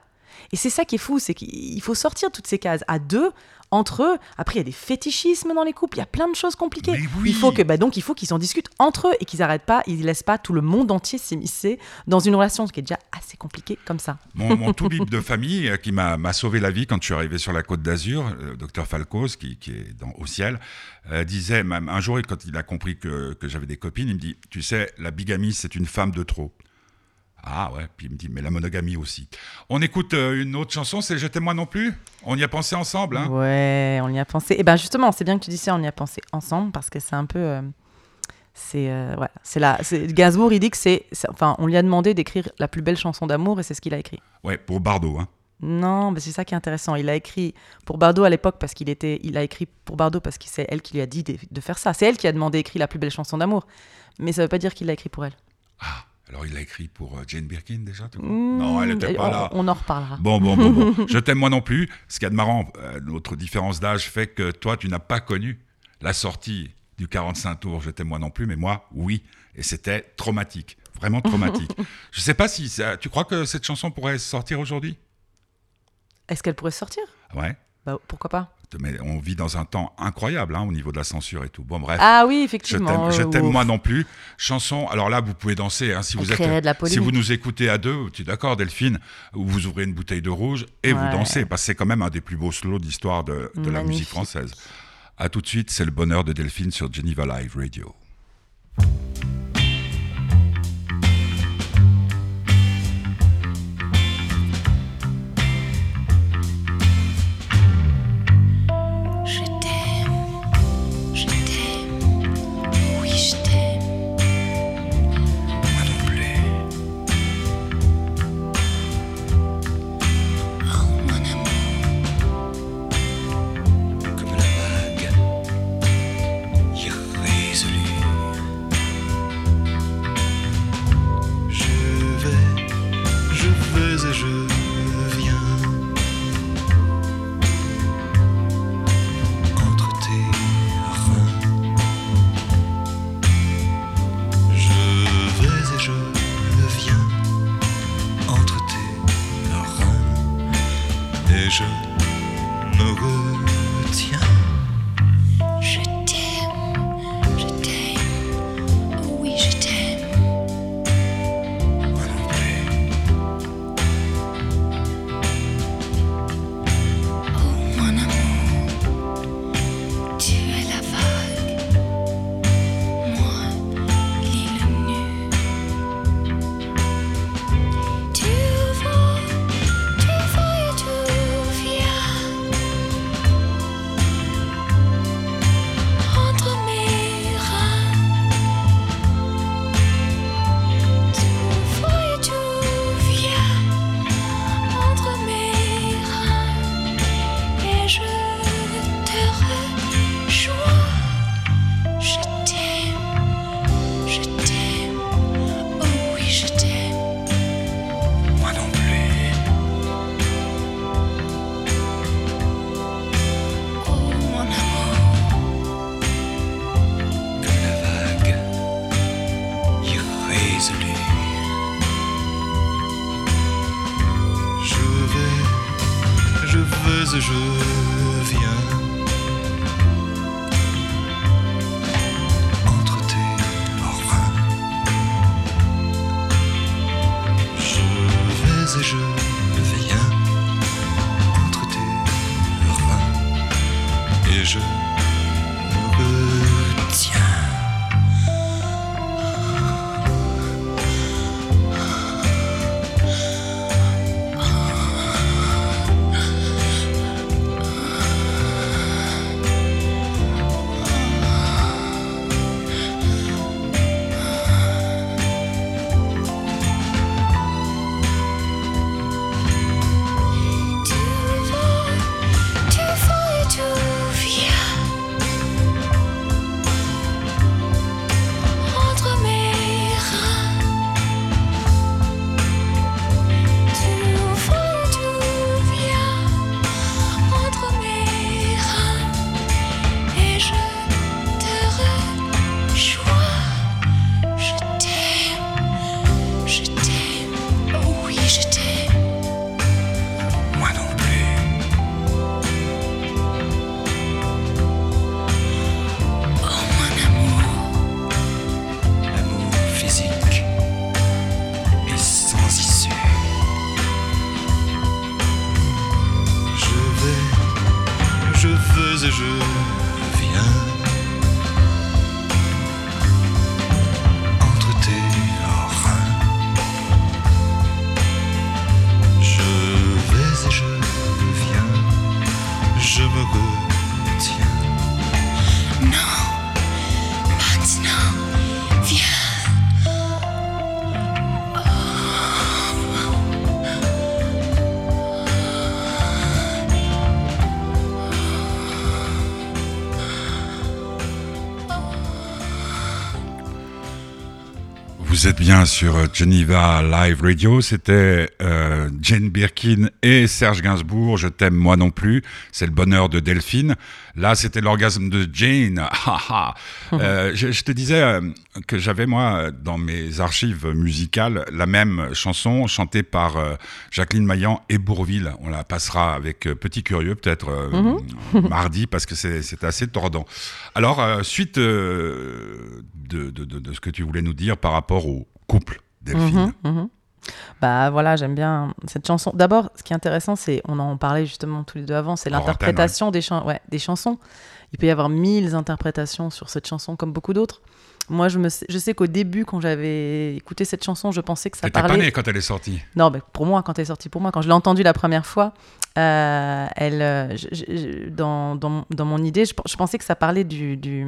Et c'est ça qui est fou, c'est qu'il faut sortir toutes ces cases à deux, entre eux. Après, il y a des fétichismes dans les couples, il y a plein de choses compliquées. Oui. Il faut que, bah, donc, il faut qu'ils en discutent entre eux et qu'ils arrêtent pas, ils laissent pas tout le monde entier s'immiscer dans une relation qui est déjà assez compliquée comme ça. Mon, mon tout [laughs] de famille euh, qui m'a m'a sauvé la vie quand je suis arrivé sur la côte d'Azur, le docteur Falcos, qui, qui est dans, au ciel, euh, disait, même un jour, quand il a compris que, que j'avais des copines, il me dit, tu sais, la bigamie, c'est une femme de trop. Ah ouais, puis il me dit, mais la monogamie aussi. On écoute euh, une autre chanson, c'est Je t'aime moi non plus? On y a pensé ensemble, hein? Ouais, on y a pensé. Et ben justement, c'est bien que tu dis ça, on y a pensé ensemble parce que c'est un peu. euh, c'est euh, voilà, c'est là. c'est- Gainsbourg, il dit que c'est, enfin, on lui a demandé d'écrire la plus belle chanson d'amour et c'est ce qu'il a écrit. Ouais, pour Bardot, hein. Non, mais c'est ça qui est intéressant. Il a écrit pour Bardot à l'époque parce qu'il était, il a écrit pour Bardot parce que c'est elle qui lui a dit de, de faire ça. C'est elle qui a demandé d'écrire la plus belle chanson d'amour. Mais ça veut pas dire qu'il l'a écrit pour elle. Ah, alors il l'a écrit pour euh, Jane Birkin déjà crois? Mmh, Non, elle n'était pas on, là. on en reparlera. Bon, bon, bon, bon. [laughs] Je t'aime moi non plus. Ce qu'il y a de marrant, euh, notre différence d'âge fait que toi, tu n'as pas connu la sortie du 45 tours Je t'aime moi non plus, mais moi, oui. Et c'était traumatique, vraiment traumatique. [laughs] Je sais pas si ça- tu crois que cette chanson pourrait sortir aujourd'hui? Est-ce qu'elle pourrait sortir? Ouais. Bah, pourquoi pas Mais on vit dans un temps incroyable hein, au niveau de la censure et tout. Bon, bref. Ah oui, effectivement. je t'aime moi non plus. Chanson, alors là, vous pouvez danser. hein, si, vous êtes, de la si vous nous écoutez à deux, tu es d'accord, Delphine Ou vous ouvrez une bouteille de rouge et vous dansez, parce que c'est quand même un des plus beaux slows d'histoire de, de la musique française. À tout de suite, c'est le bonheur de Delphine sur Geneva Live Radio. Vous êtes bien sur Geneva Live Radio. C'était euh, Jane Birkin et Serge Gainsbourg. Je t'aime moi non plus. C'est le bonheur de Delphine. Là, c'était l'orgasme de Jane. [laughs] Euh, je, je te disais euh, que j'avais moi dans mes archives musicales la même chanson chantée par euh, Jacqueline Maillan et Bourville. On la passera avec euh, Petit Curieux peut-être euh, [laughs] mardi parce que c'est c'est assez tordant. Alors, euh, suite euh, de, de- de- de ce que tu voulais nous dire par rapport couple, Delphine. Mhm. Bah voilà, j'aime bien cette chanson. D'abord, ce qui est intéressant, c'est, on en parlait justement tous les deux avant, c'est l'interprétation des, ouais, des chansons. Il peut y avoir mille interprétations sur cette chanson, comme beaucoup d'autres. Moi, je, me sais, je sais qu'au début, quand j'avais écouté cette chanson, je pensais que ça T'étais pas parlait. né quand elle est sortie. Non, mais pour moi, quand elle est sortie pour moi, quand je l'ai entendue la première fois, euh, elle, euh, je- je- je- dans, dans, dans mon idée, je, je pensais que ça parlait du, du,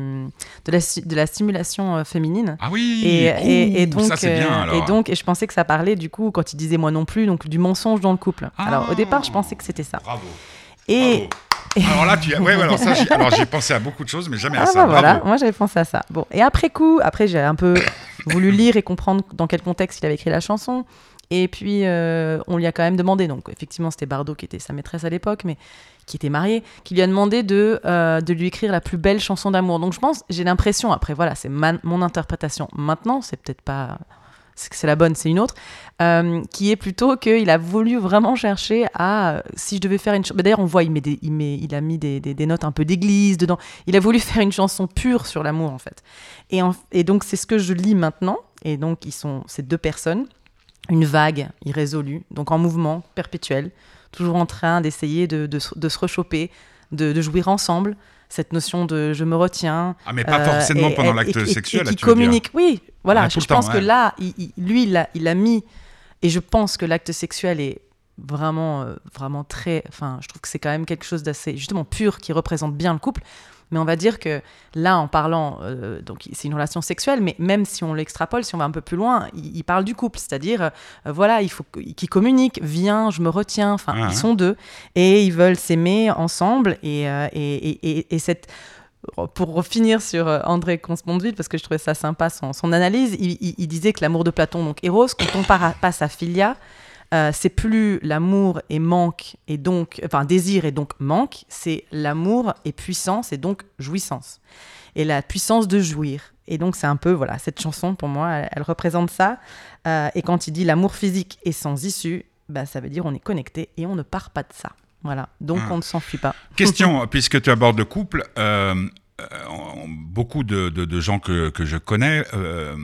de, la, sti- de la stimulation euh, féminine. Ah oui Et, et, et Ouh, donc, ça c'est bien alors. et donc, et je pensais que ça parlait du coup, quand il disait moi non plus, donc du mensonge dans le couple. Ah. Alors au départ, je pensais que c'était ça. Bravo. Et bravo. Alors là, tu as... ouais, ouais, alors ça, [laughs] j'ai... pensé à beaucoup de choses, mais jamais à ah ça. bah voilà, Bravo. moi j'avais pensé à ça. Bon, et après coup, après j'ai un peu [coughs] voulu lire et comprendre dans quel contexte il avait écrit la chanson. Et puis euh, on lui a quand même demandé, donc effectivement c'était Bardot qui était sa maîtresse à l'époque, mais qui était marié, qui lui a demandé de, euh, lui écrire la plus belle chanson d'amour. Donc je pense, j'ai l'impression, après voilà, c'est mon interprétation maintenant, c'est peut-être pas c'est la bonne, c'est une autre, euh, qui est plutôt qu'il a voulu vraiment chercher à, si je devais faire une chanson, d'ailleurs on voit, il, met il, met, il a mis des, des- notes un peu d'église dedans, il a voulu [laughs] faire une chanson pure sur l'amour en fait. Et, et donc c'est ce que je lis maintenant, et donc ils sont ces deux personnes, une vague irrésolue, donc en mouvement perpétuel, toujours en train d'essayer de, de, se- de se rechoper, de, de jouir ensemble, cette notion de je me retiens, Ah, mais pas euh, forcément et- pendant et- l'acte et- et- sexuel, et là, qui tu veux dire. communique. Oui, voilà. Je pense que là, il- il- lui, il a, il a mis, et je pense que l'acte sexuel est vraiment, euh, vraiment très. Enfin, je trouve que c'est quand même quelque chose d'assez justement pur qui représente bien le couple. Mais on va dire que là, en parlant, euh, donc c'est une relation sexuelle, mais même si on l'extrapole, si on va un peu plus loin, il, il parle du couple, c'est-à-dire, euh, voilà, il faut qu'ils communiquent, viens, je me retiens, enfin, Ah, ils sont deux, et ils veulent s'aimer ensemble, et, euh, et, et, et- et cette pour finir sur André Consponville, parce que je trouvais ça sympa son, son analyse, il, il- il disait que l'amour de Platon, donc Eros, quand on passe à Philia, euh, c'est plus l'amour et manque, et donc, enfin désir et donc manque, c'est l'amour et puissance et donc jouissance. Et la puissance de jouir. Et donc c'est un peu, voilà, cette chanson pour moi, elle, elle représente ça. Euh, et quand il dit l'amour physique est sans issue, bah, ça veut dire on est connecté et on ne part pas de ça. Voilà, donc Ah. on ne s'enfuit pas. [laughs] Question, puisque tu abordes le couple, euh, beaucoup de, de- de gens que, que je connais, euh,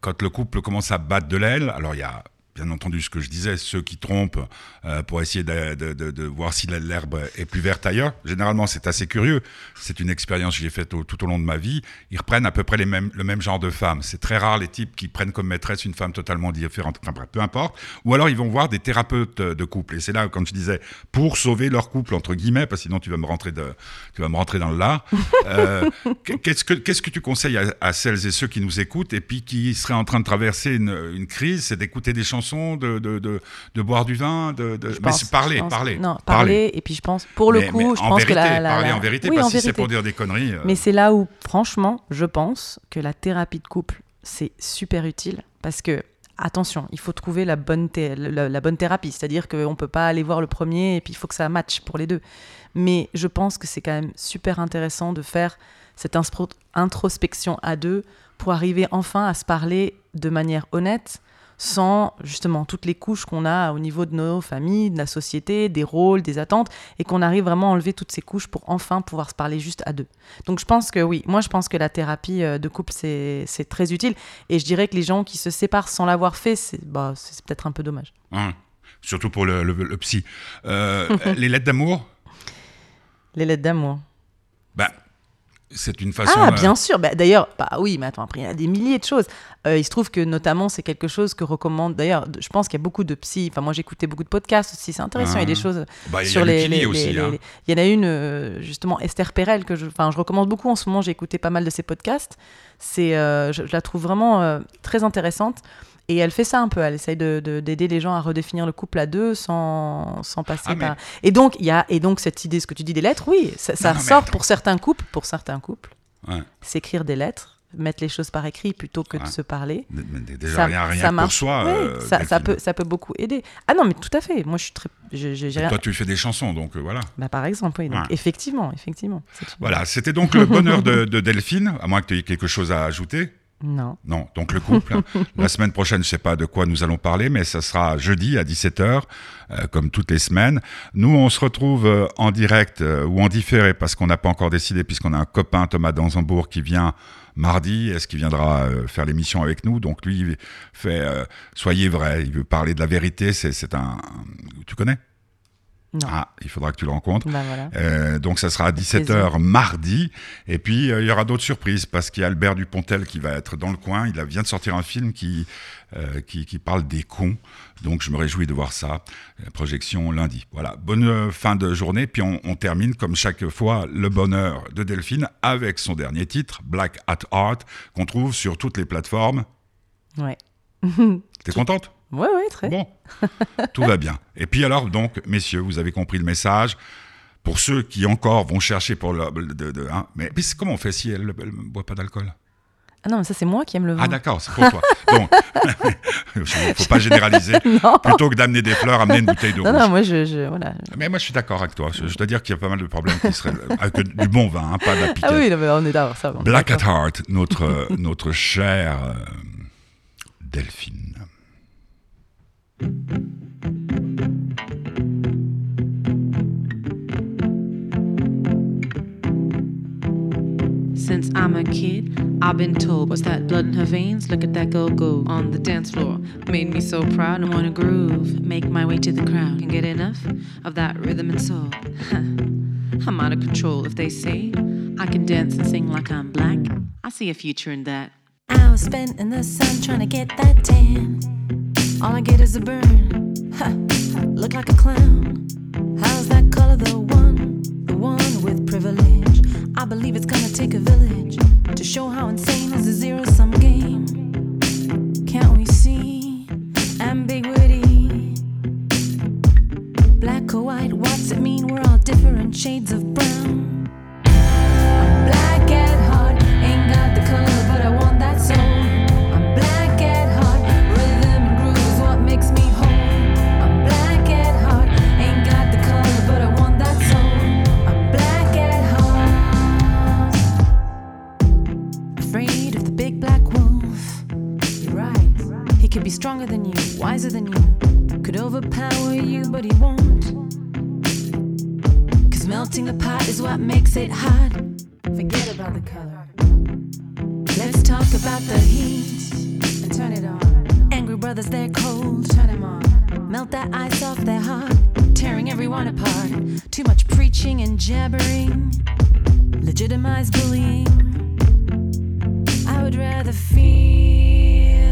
quand le couple commence à battre de l'aile, alors il y a bien entendu ce que je disais, ceux qui trompent euh, pour essayer de, de- de- de voir si l'herbe est plus verte ailleurs. Généralement, c'est assez curieux. C'est une expérience que j'ai faite au- tout au long de ma vie. Ils reprennent à peu près les mêmes, le même genre de femmes. C'est très rare les types qui prennent comme maîtresse une femme totalement différente. Enfin, peu importe. Ou alors ils vont voir des thérapeutes de couple. Et c'est là, quand je disais, pour sauver leur couple entre guillemets, parce que sinon tu vas me rentrer de, tu vas me rentrer dans le là. [laughs] Euh, qu'est-ce que qu'est-ce que tu conseilles à, à celles et ceux qui nous écoutent et puis qui seraient en train de traverser une, une crise, c'est d'écouter des chansons, de, de, de, de boire du vin, de, mais pense- parler, pense- parler, Non, parler. Et puis je pense, pour le Mais- coup, mais je en pense vérité, que la, la- parler la- en vérité, Oui, pas en si c'est pour dire des conneries. euh. Mais c'est là où, franchement, je pense que la thérapie de couple, c'est super utile parce que, attention, il faut trouver la bonne, thé- la, la bonne thérapie. C'est-à-dire qu'on ne peut pas aller voir le premier et puis il faut que ça matche pour les deux. Mais je pense que c'est quand même super intéressant de faire cette introspection à deux pour arriver enfin à se parler de manière honnête sans justement toutes les couches qu'on a au niveau de nos familles, de la société, des rôles, des attentes, et qu'on arrive vraiment à enlever toutes ces couches pour enfin pouvoir se parler juste à deux. Donc je pense que oui, moi je pense que la thérapie euh, de couple c'est très utile, et je dirais que les gens qui se séparent sans l'avoir fait, c'est bah, c'est peut-être un peu dommage. Hein, surtout pour le, le- le psy. Euh, [laughs] les lettres d'amour, Les lettres d'amour. bah, c'est une façon. Ah, euh, bien sûr. Bah, d'ailleurs, bah oui, mais attends, après, il y a des milliers de choses. Euh, il se trouve que notamment, c'est quelque chose que recommande. D'ailleurs, je pense qu'il y a beaucoup de psy. Enfin, moi, j'écoutais beaucoup de podcasts aussi. C'est intéressant. Il y a des Ah. choses bah, il y sur les, Lee les- aussi. les- hein. les- Il y en a une, euh, justement, Esther Perel, que je, enfin, je recommande beaucoup en ce moment. J'ai écouté pas mal de ses podcasts. C'est, euh, je, je la trouve vraiment très intéressante. Et elle fait ça un peu. Elle essaye de- de- d'aider les gens à redéfinir le couple à deux sans, sans passer Ah, mais- par. Et donc, il y a, et donc, cette idée, ce que tu dis des lettres, oui, ça, ça Non, sort pour certains couples. Pour certains couples, Ouais. s'écrire des lettres mettre les choses par écrit plutôt que de se parler. Déjà, Ça- rien, rien ça que pour marche. soi. Oui, euh, ça, peut, ça peut beaucoup aider. Ah non, mais tout à fait. Moi, je suis très. je- rien- Toi, tu fais des chansons, donc euh, voilà. Bah, par exemple, oui. Donc, Ouais. effectivement, effectivement. Voilà, c'était donc le bonheur de, [laughs] de Delphine, à moins que tu aies quelque chose à ajouter. Non. Non, donc le couple. [laughs] la semaine prochaine, je ne sais pas de quoi nous allons parler, mais ça sera jeudi à 17h, euh, comme toutes les semaines. Nous, on se retrouve euh, en direct euh, ou en différé, parce qu'on n'a pas encore décidé, puisqu'on a un copain, Thomas Danzembourg, qui vient mardi. Est-ce qu'il viendra euh, faire l'émission avec nous? Donc lui, il fait euh, Soyez vrai, il veut parler de la vérité. C'est un... Tu connais? Non. Ah, il faudra que tu le rencontres. Bah voilà. Euh, donc ça sera à 17h mardi. Et puis euh, il y aura d'autres surprises parce qu'il y a Albert Dupontel qui va être dans le coin. Il vient de sortir un film qui, euh, qui, qui parle des cons. Donc je me réjouis de voir ça. Projection lundi. Voilà. Bonne fin de journée. Puis on, on termine comme chaque fois le bonheur de Delphine avec son dernier titre, Black at Heart, qu'on trouve sur toutes les plateformes. Ouais. T'es contente? Ouais, ouais, très. Bon, [laughs] tout va bien. Et puis alors, donc, messieurs, vous avez compris le message. Pour ceux qui encore vont chercher pour le... de- de- hein, mais, comment on fait si elle ne boit pas d'alcool? Ah non, mais ça, c'est moi qui aime le vin. Ah d'accord, c'est pour toi. [laughs] Donc, il [laughs] faut pas généraliser. Non. Plutôt que d'amener des fleurs, amener une bouteille de Non, rouge. non, moi, je. je- voilà. Mais moi, je suis d'accord avec toi. Je, je dois dire qu'il y a pas mal de problèmes qui seraient... Avec du bon vin, hein, pas de la piquette. Ah oui, non, mais on est d'accord, ça. va, Black at. Heart, notre, euh, notre chère euh, Delphine. Since I'm a kid, I've been told, what's that blood in her veins? Look at that girl go on the dance floor. Made me so proud and wanna groove. Make my way to the crowd. Can get enough of that rhythm and soul. [laughs] I'm out of control if they say I can dance and sing like I'm black. I see a future in that. I was spent in the sun trying to get that tan. All I get is a burn. Ha, look like a clown. How's that color the one? The one with privilege. I believe it's gonna take a village to show how insane is a zero sum game. Can't we see ambiguity? Black or white, what's it mean? We're all different shades of brown. Stronger than you, wiser than you, could overpower you, but he won't. Cause melting the pot is what makes it hot. Forget about the color. Let's talk about the heat and turn it on. Angry brothers, they're cold. Turn them on. Melt that ice off their heart, tearing everyone apart. Too much preaching and jabbering. Legitimize bullying. I would rather feel